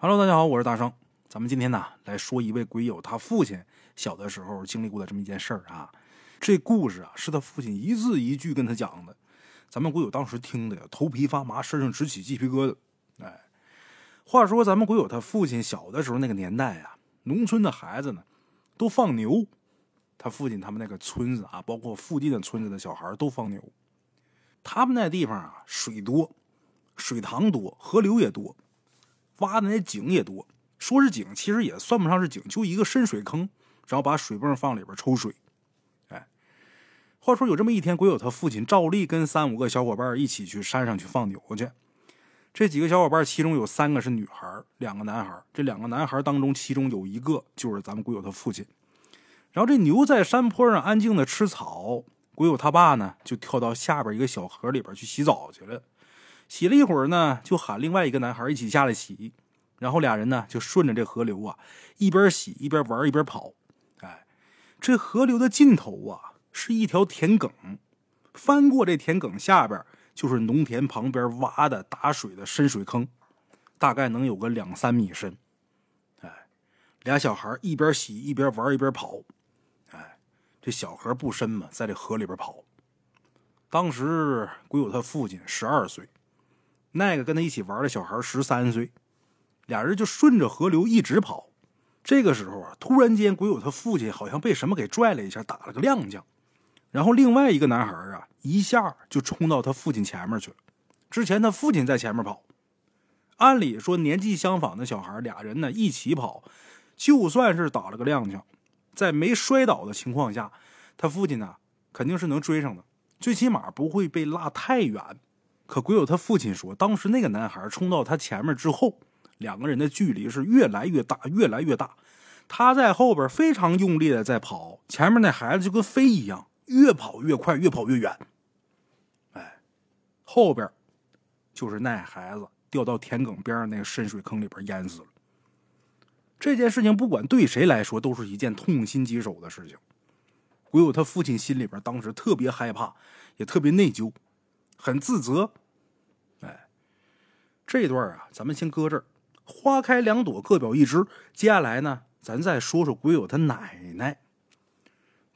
Hello，大家好，我是大圣。咱们今天呢来说一位鬼友他父亲小的时候经历过的这么一件事儿啊。这故事啊是他父亲一字一句跟他讲的，咱们鬼友当时听的呀头皮发麻，身上直起鸡皮疙瘩。哎，话说咱们鬼友他父亲小的时候那个年代啊，农村的孩子呢都放牛，他父亲他们那个村子啊，包括附近的村子的小孩都放牛。他们那地方啊水多，水塘多，河流也多。挖的那井也多，说是井，其实也算不上是井，就一个深水坑，然后把水泵放里边抽水。哎，话说有这么一天，鬼友他父亲照例跟三五个小伙伴一起去山上去放牛去。这几个小伙伴其中有三个是女孩，两个男孩。这两个男孩当中，其中有一个就是咱们鬼友他父亲。然后这牛在山坡上安静的吃草，鬼友他爸呢就跳到下边一个小河里边去洗澡去了。洗了一会儿呢，就喊另外一个男孩一起下来洗，然后俩人呢就顺着这河流啊，一边洗一边玩一边跑。哎，这河流的尽头啊是一条田埂，翻过这田埂下边就是农田旁边挖的打水的深水坑，大概能有个两三米深。哎，俩小孩一边洗一边玩一边跑。哎，这小河不深嘛，在这河里边跑。当时鬼友他父亲十二岁。那个跟他一起玩的小孩十三岁，俩人就顺着河流一直跑。这个时候啊，突然间，鬼友他父亲好像被什么给拽了一下，打了个踉跄。然后另外一个男孩啊，一下就冲到他父亲前面去了。之前他父亲在前面跑，按理说年纪相仿的小孩，俩人呢一起跑，就算是打了个踉跄，在没摔倒的情况下，他父亲呢肯定是能追上的，最起码不会被落太远。可鬼友他父亲说，当时那个男孩冲到他前面之后，两个人的距离是越来越大，越来越大。他在后边非常用力的在跑，前面那孩子就跟飞一样，越跑越快，越跑越远。哎，后边就是那孩子掉到田埂边上那个深水坑里边淹死了。这件事情不管对谁来说，都是一件痛心疾首的事情。鬼友他父亲心里边当时特别害怕，也特别内疚。很自责，这段啊，咱们先搁这儿。花开两朵，各表一枝。接下来呢，咱再说说鬼友他奶奶。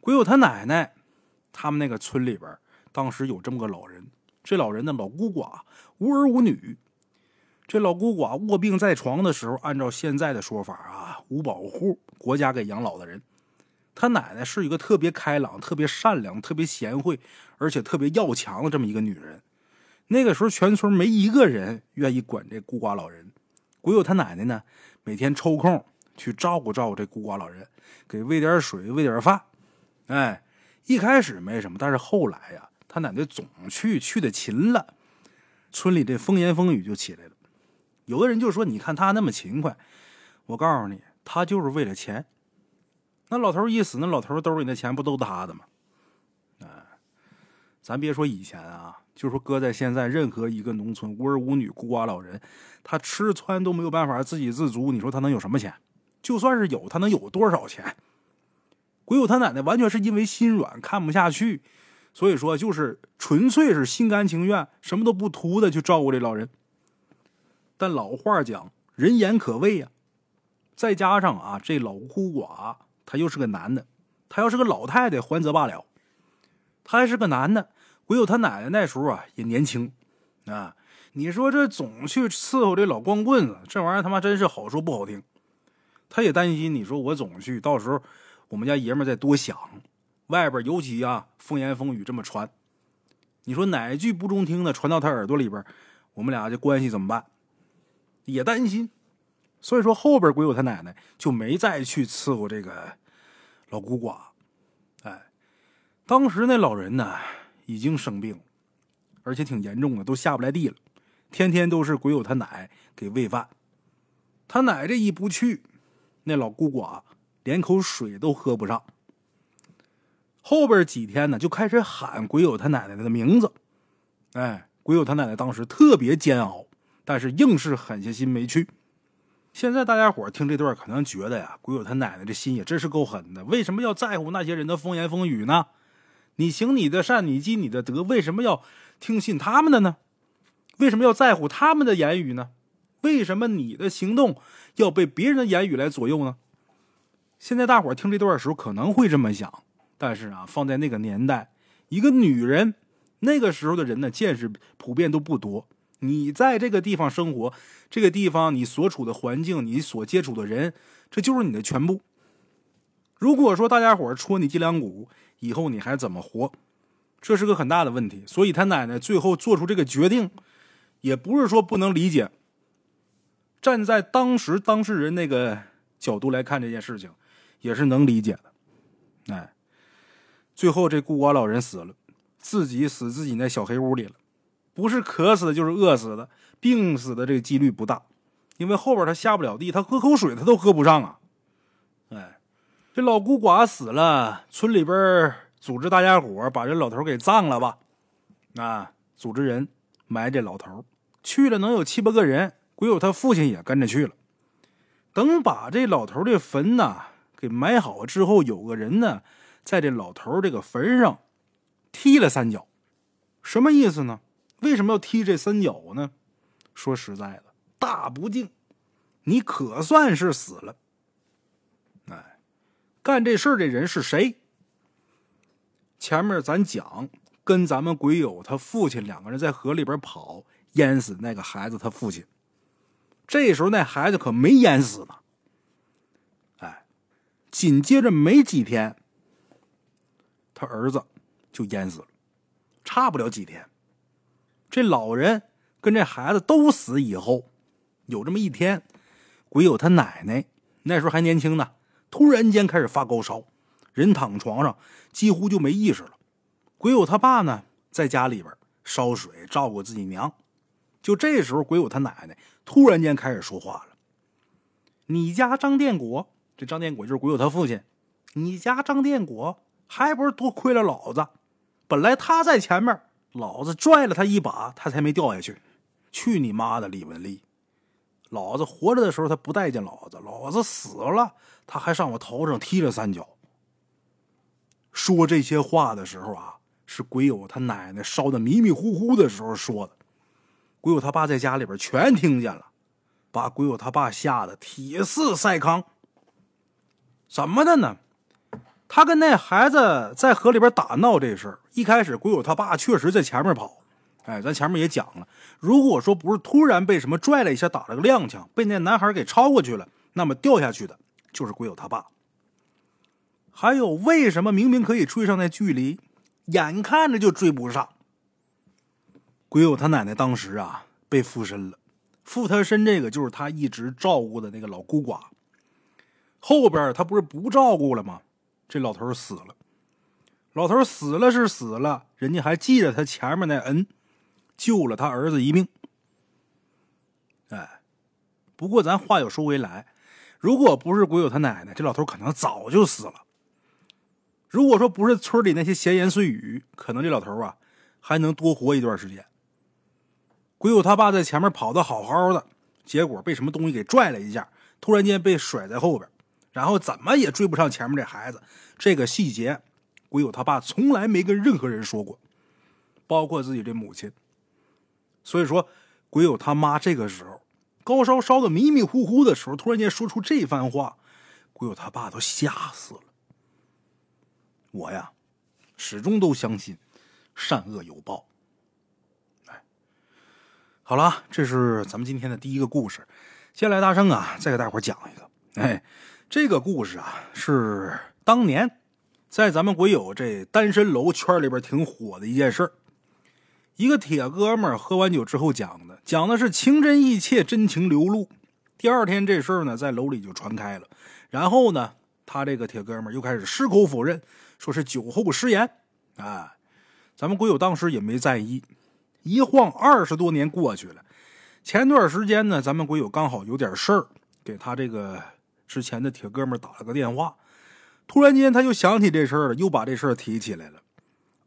鬼友他奶奶，他们那个村里边，当时有这么个老人。这老人呢，老孤寡，无儿无女。这老孤寡卧病在床的时候，按照现在的说法啊，无保护，国家给养老的人。他奶奶是一个特别开朗、特别善良、特别贤惠，而且特别要强的这么一个女人。那个时候，全村没一个人愿意管这孤寡老人。鬼友他奶奶呢，每天抽空去照顾照顾这孤寡老人，给喂点水、喂点饭。哎，一开始没什么，但是后来呀，他奶奶总去，去的勤了，村里这风言风语就起来了。有的人就说：“你看他那么勤快。”我告诉你，他就是为了钱。那老头一死，那老头兜里那钱不都他的吗？哎，咱别说以前啊，就说搁在现在，任何一个农村无儿无女、孤寡老人，他吃穿都没有办法自给自足，你说他能有什么钱？就算是有，他能有多少钱？鬼友他奶奶完全是因为心软，看不下去，所以说就是纯粹是心甘情愿，什么都不图的去照顾这老人。但老话讲，人言可畏呀，再加上啊，这老孤寡。他又是个男的，他要是个老太太，还则罢了。他还是个男的，鬼有他奶奶那时候啊也年轻啊。你说这总去伺候这老光棍子，这玩意儿他妈真是好说不好听。他也担心，你说我总去，到时候我们家爷们再多想，外边尤其啊风言风语这么传，你说哪句不中听的传到他耳朵里边，我们俩这关系怎么办？也担心，所以说后边鬼友他奶奶就没再去伺候这个。老孤寡，哎，当时那老人呢，已经生病，而且挺严重的，都下不来地了，天天都是鬼友他奶给喂饭。他奶这一不去，那老孤寡连口水都喝不上。后边几天呢，就开始喊鬼友他奶奶的名字，哎，鬼友他奶奶当时特别煎熬，但是硬是狠下心没去。现在大家伙听这段，可能觉得呀，鬼友他奶奶这心也真是够狠的。为什么要在乎那些人的风言风语呢？你行你的善，你积你的德，为什么要听信他们的呢？为什么要在乎他们的言语呢？为什么你的行动要被别人的言语来左右呢？现在大伙儿听这段的时候可能会这么想，但是啊，放在那个年代，一个女人，那个时候的人呢，见识普遍都不多。你在这个地方生活，这个地方你所处的环境，你所接触的人，这就是你的全部。如果说大家伙戳你脊梁骨，以后你还怎么活？这是个很大的问题。所以他奶奶最后做出这个决定，也不是说不能理解。站在当时当事人那个角度来看这件事情，也是能理解的。哎，最后这孤寡老人死了，自己死自己那小黑屋里了。不是渴死的，就是饿死的，病死的这个几率不大，因为后边他下不了地，他喝口水他都喝不上啊。这老孤寡死了，村里边组织大家伙把这老头给葬了吧？啊，组织人埋这老头，去了能有七八个人，鬼友他父亲也跟着去了。等把这老头的坟呐给埋好之后，有个人呢在这老头这个坟上踢了三脚，什么意思呢？为什么要踢这三脚呢？说实在的，大不敬，你可算是死了。干这事儿的人是谁？前面咱讲，跟咱们鬼友他父亲两个人在河里边跑，淹死那个孩子他父亲。这时候那孩子可没淹死呢。哎，紧接着没几天，他儿子就淹死了，差不了几天。这老人跟这孩子都死以后，有这么一天，鬼友他奶奶那时候还年轻呢，突然间开始发高烧，人躺床上几乎就没意识了。鬼友他爸呢在家里边烧水照顾自己娘，就这时候鬼友他奶奶突然间开始说话了：“你家张殿国，这张殿国就是鬼友他父亲，你家张殿国还不是多亏了老子？本来他在前面。”老子拽了他一把，他才没掉下去。去你妈的，李文丽！老子活着的时候他不待见老子，老子死了他还上我头上踢了三脚。说这些话的时候啊，是鬼友他奶奶烧的迷迷糊糊的时候说的。鬼友他爸在家里边全听见了，把鬼友他爸吓得铁似赛糠。怎么的呢？他跟那孩子在河里边打闹这事儿，一开始鬼友他爸确实在前面跑，哎，咱前面也讲了，如果说不是突然被什么拽了一下，打了个踉跄，被那男孩给超过去了，那么掉下去的就是鬼友他爸。还有，为什么明明可以追上那距离，眼看着就追不上？鬼友他奶奶当时啊被附身了，附他身这个就是他一直照顾的那个老孤寡，后边他不是不照顾了吗？这老头死了，老头死了是死了，人家还记着他前面那恩，救了他儿子一命。哎，不过咱话又说回来，如果不是鬼友他奶奶，这老头可能早就死了。如果说不是村里那些闲言碎语，可能这老头啊还能多活一段时间。鬼友他爸在前面跑的好好的，结果被什么东西给拽了一下，突然间被甩在后边。然后怎么也追不上前面这孩子，这个细节，鬼友他爸从来没跟任何人说过，包括自己这母亲。所以说，鬼友他妈这个时候高烧烧的迷迷糊糊的时候，突然间说出这番话，鬼友他爸都吓死了。我呀，始终都相信善恶有报。哎，好了，这是咱们今天的第一个故事。接下来大圣啊，再给大伙讲一个，哎。这个故事啊，是当年在咱们鬼友这单身楼圈里边挺火的一件事一个铁哥们儿喝完酒之后讲的，讲的是情真意切、真情流露。第二天这事儿呢，在楼里就传开了。然后呢，他这个铁哥们儿又开始矢口否认，说是酒后失言。啊，咱们鬼友当时也没在意。一晃二十多年过去了，前段时间呢，咱们鬼友刚好有点事儿，给他这个。之前的铁哥们打了个电话，突然间他又想起这事儿了，又把这事儿提起来了。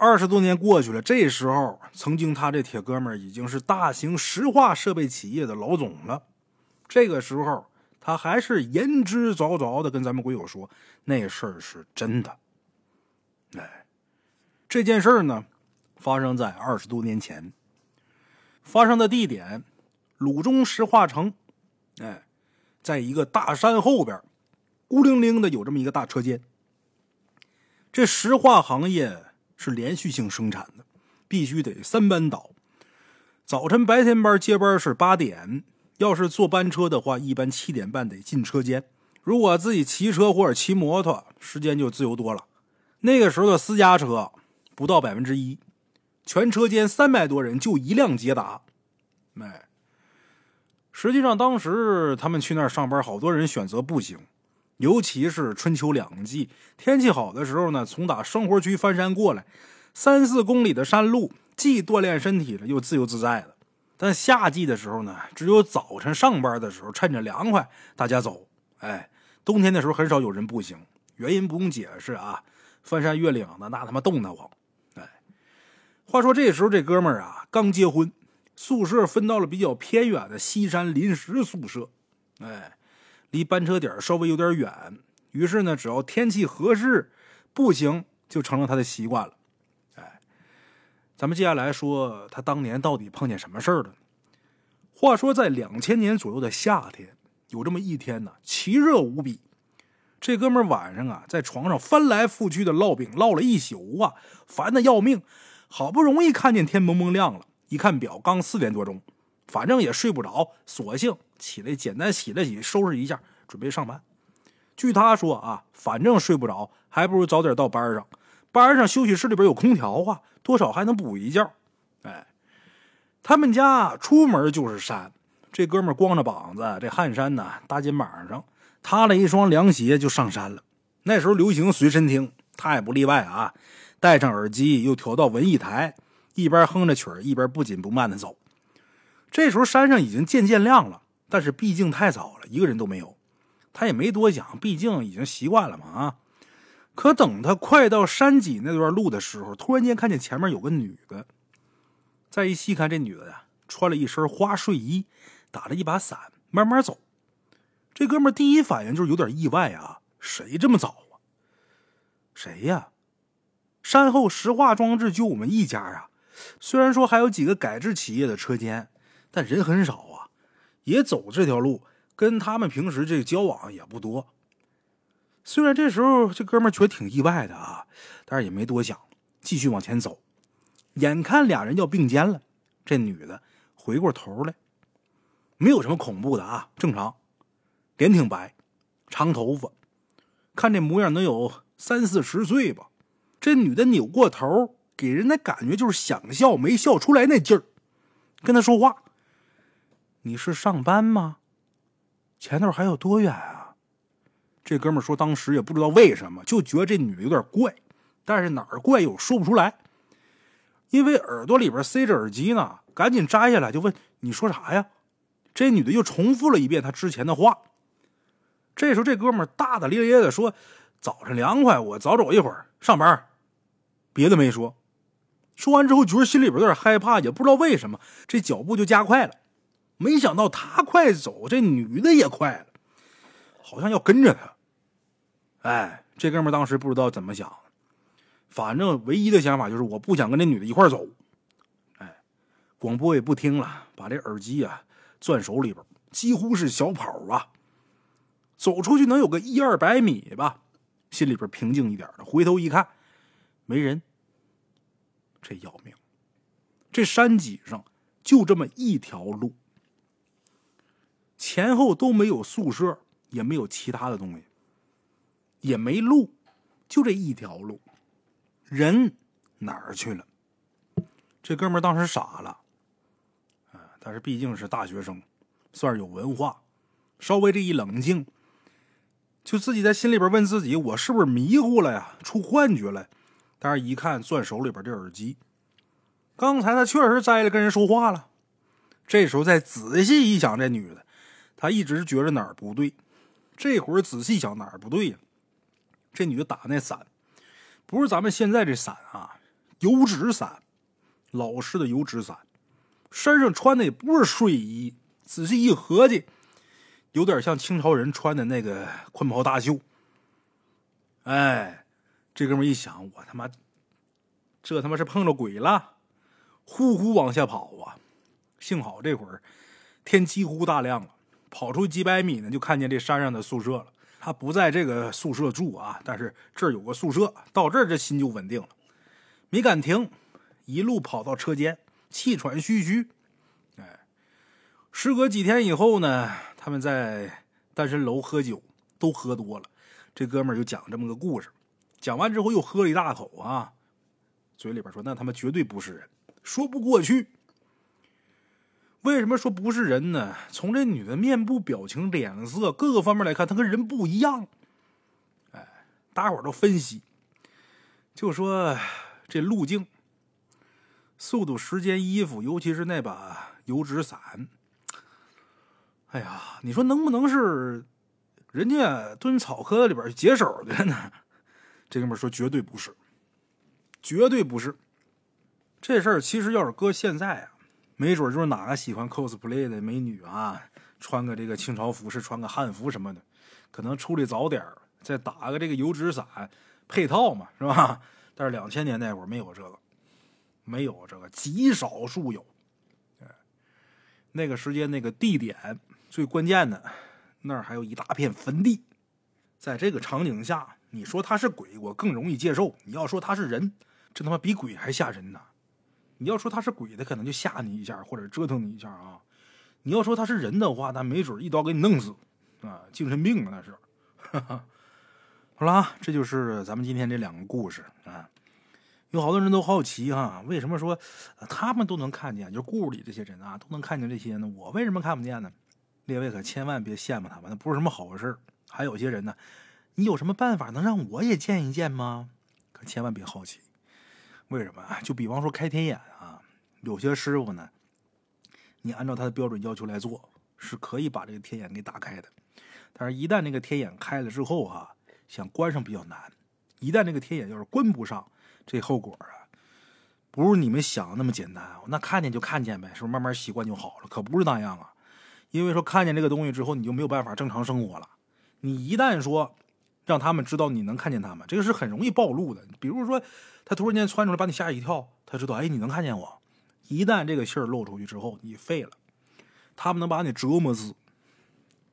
二十多年过去了，这时候曾经他这铁哥们已经是大型石化设备企业的老总了。这个时候他还是言之凿凿的跟咱们鬼友说，那事儿是真的。哎，这件事儿呢，发生在二十多年前，发生的地点鲁中石化城哎，在一个大山后边，孤零零的有这么一个大车间。这石化行业是连续性生产的，必须得三班倒。早晨白天班接班是八点，要是坐班车的话，一般七点半得进车间。如果自己骑车或者骑摩托，时间就自由多了。那个时候的私家车不到百分之一，全车间三百多人就一辆捷达。哎，实际上当时他们去那儿上班，好多人选择步行。尤其是春秋两季，天气好的时候呢，从打生活区翻山过来，三四公里的山路，既锻炼身体了，又自由自在的。但夏季的时候呢，只有早晨上班的时候，趁着凉快，大家走。哎，冬天的时候很少有人步行，原因不用解释啊，翻山越岭的那他妈冻得慌。哎，话说这时候这哥们儿啊，刚结婚，宿舍分到了比较偏远的西山临时宿舍。哎。离班车点稍微有点远，于是呢，只要天气合适，步行就成了他的习惯了。哎，咱们接下来说他当年到底碰见什么事儿了？话说在两千年左右的夏天，有这么一天呢，奇热无比。这哥们晚上啊，在床上翻来覆去的烙饼，烙了一宿啊，烦的要命。好不容易看见天蒙蒙亮了，一看表，刚四点多钟。反正也睡不着，索性起来简单洗了洗，收拾一下，准备上班。据他说啊，反正睡不着，还不如早点到班上。班上休息室里边有空调啊，多少还能补一觉。哎，他们家出门就是山，这哥们光着膀子，这汗衫呢搭肩膀上，踏了一双凉鞋就上山了。那时候流行随身听，他也不例外啊，戴上耳机又调到文艺台，一边哼着曲儿，一边不紧不慢的走。这时候山上已经渐渐亮了，但是毕竟太早了，一个人都没有。他也没多想，毕竟已经习惯了嘛啊。可等他快到山脊那段路的时候，突然间看见前面有个女的。再一细看，这女的呀，穿了一身花睡衣，打着一把伞，慢慢走。这哥们第一反应就是有点意外啊，谁这么早啊？谁呀？山后石化装置就我们一家啊。虽然说还有几个改制企业的车间。但人很少，也走这条路，跟他们平时这个交往也不多。虽然这时候这哥们觉得挺意外的啊，但是也没多想，继续往前走。眼看俩人要并肩了，这女的回过头来，没有什么恐怖的啊，正常，脸挺白，长头发，看这模样能有三四十岁吧。这女的扭过头，给人的感觉就是想笑没笑出来那劲儿，跟他说话。你是上班吗？前头还有多远啊？这哥们说，当时也不知道为什么，就觉得这女的有点怪，但是哪儿怪又说不出来。因为耳朵里边塞着耳机呢，赶紧摘下来就问：“你说啥呀？”这女的又重复了一遍她之前的话。这时候，这哥们大大咧咧的说：“早晨凉快，我早走一会儿上班。”别的没说。说完之后，觉得心里边有点害怕，也不知道为什么，这脚步就加快了。没想到他快走，这女的也快了，好像要跟着他。哎，这哥们当时不知道怎么想，反正唯一的想法就是我不想跟这女的一块走。哎，广播也不听了，把这耳机啊攥手里边，几乎是小跑啊，走出去能有个一二百米吧，心里边平静一点的。回头一看，没人，这要命！这山脊上就这么一条路。前后都没有宿舍，也没有其他的东西，也没路，就这一条路，人哪儿去了？这哥们当时傻了，啊！但是毕竟是大学生，算是有文化，稍微这一冷静，就自己在心里边问自己：我是不是迷糊了呀？出幻觉了？但是一看攥手里边这耳机，刚才他确实摘了跟人说话了。这时候再仔细一想，这女的。他一直觉着哪儿不对，这会儿仔细想哪儿不对呀？这女的打那伞，不是咱们现在这伞啊，油纸伞，老式的油纸伞，身上穿的也不是睡衣。仔细一合计，有点像清朝人穿的那个宽袍大袖。哎，这哥们一想，我他妈，这他妈是碰着鬼了，呼呼往下跑啊！幸好这会儿天几乎大亮了。跑出几百米呢，就看见这山上的宿舍了。他不在这个宿舍住啊，但是这儿有个宿舍，到这儿这心就稳定了，没敢停，一路跑到车间，气喘吁吁。哎，时隔几天以后呢，他们在单身楼喝酒，都喝多了。这哥们儿就讲这么个故事，讲完之后又喝了一大口啊，嘴里边说：“那他妈绝对不是人，说不过去。”为什么说不是人呢？从这女的面部表情、脸色各个方面来看，她跟人不一样。哎，大伙儿都分析，就说这路径、速度、时间、衣服，尤其是那把油纸伞。哎呀，你说能不能是人家蹲草棵里边解手的呢？这哥们说绝对不是，绝对不是。这事儿其实要是搁现在啊。没准就是哪个喜欢 cosplay 的美女啊，穿个这个清朝服饰，穿个汉服什么的，可能出来早点再打个这个油纸伞配套嘛，是吧？但是两千年那会儿没有这个，没有这个，极少数有。那个时间那个地点最关键的，那儿还有一大片坟地，在这个场景下，你说他是鬼，我更容易接受；你要说他是人，这他妈比鬼还吓人呢。你要说他是鬼，他可能就吓你一下，或者折腾你一下啊。你要说他是人的话，那没准一刀给你弄死啊，精神病啊那是。好了，这就是咱们今天这两个故事啊。有好多人都好奇哈，为什么说他们都能看见，就故事里这些人啊都能看见这些呢？我为什么看不见呢？列位可千万别羡慕他们，那不是什么好事还有些人呢，你有什么办法能让我也见一见吗？可千万别好奇。为什么？就比方说开天眼啊，有些师傅呢，你按照他的标准要求来做，是可以把这个天眼给打开的。但是，一旦那个天眼开了之后哈，想关上比较难。一旦这个天眼要是关不上，这后果啊，不是你们想的那么简单。那看见就看见呗，是不是慢慢习惯就好了？可不是那样啊。因为说看见这个东西之后，你就没有办法正常生活了。你一旦说让他们知道你能看见他们，这个是很容易暴露的。比如说。他突然间窜出来把你吓一跳，他知道哎你能看见我，一旦这个信儿漏出去之后，你废了，他们能把你折磨死，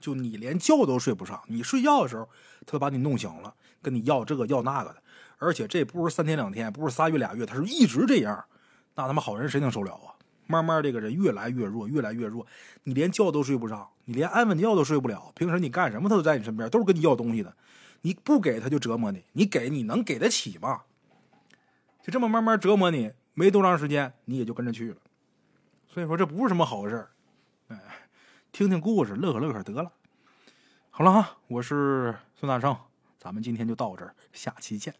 就你连觉都睡不上，你睡觉的时候他把你弄醒了，跟你要这个要那个的，而且这不是三天两天，不是仨月俩月，他是一直这样，那他妈好人谁能受了啊？慢慢这个人越来越弱，越来越弱，你连觉都睡不上，你连安稳觉都睡不了，平时你干什么他都在你身边，都是跟你要东西的，你不给他就折磨你，你给你能给得起吗？就这么慢慢折磨你，没多长时间，你也就跟着去了。所以说，这不是什么好事哎，听听故事，乐呵乐呵得了。好了哈，我是孙大圣，咱们今天就到这儿，下期见。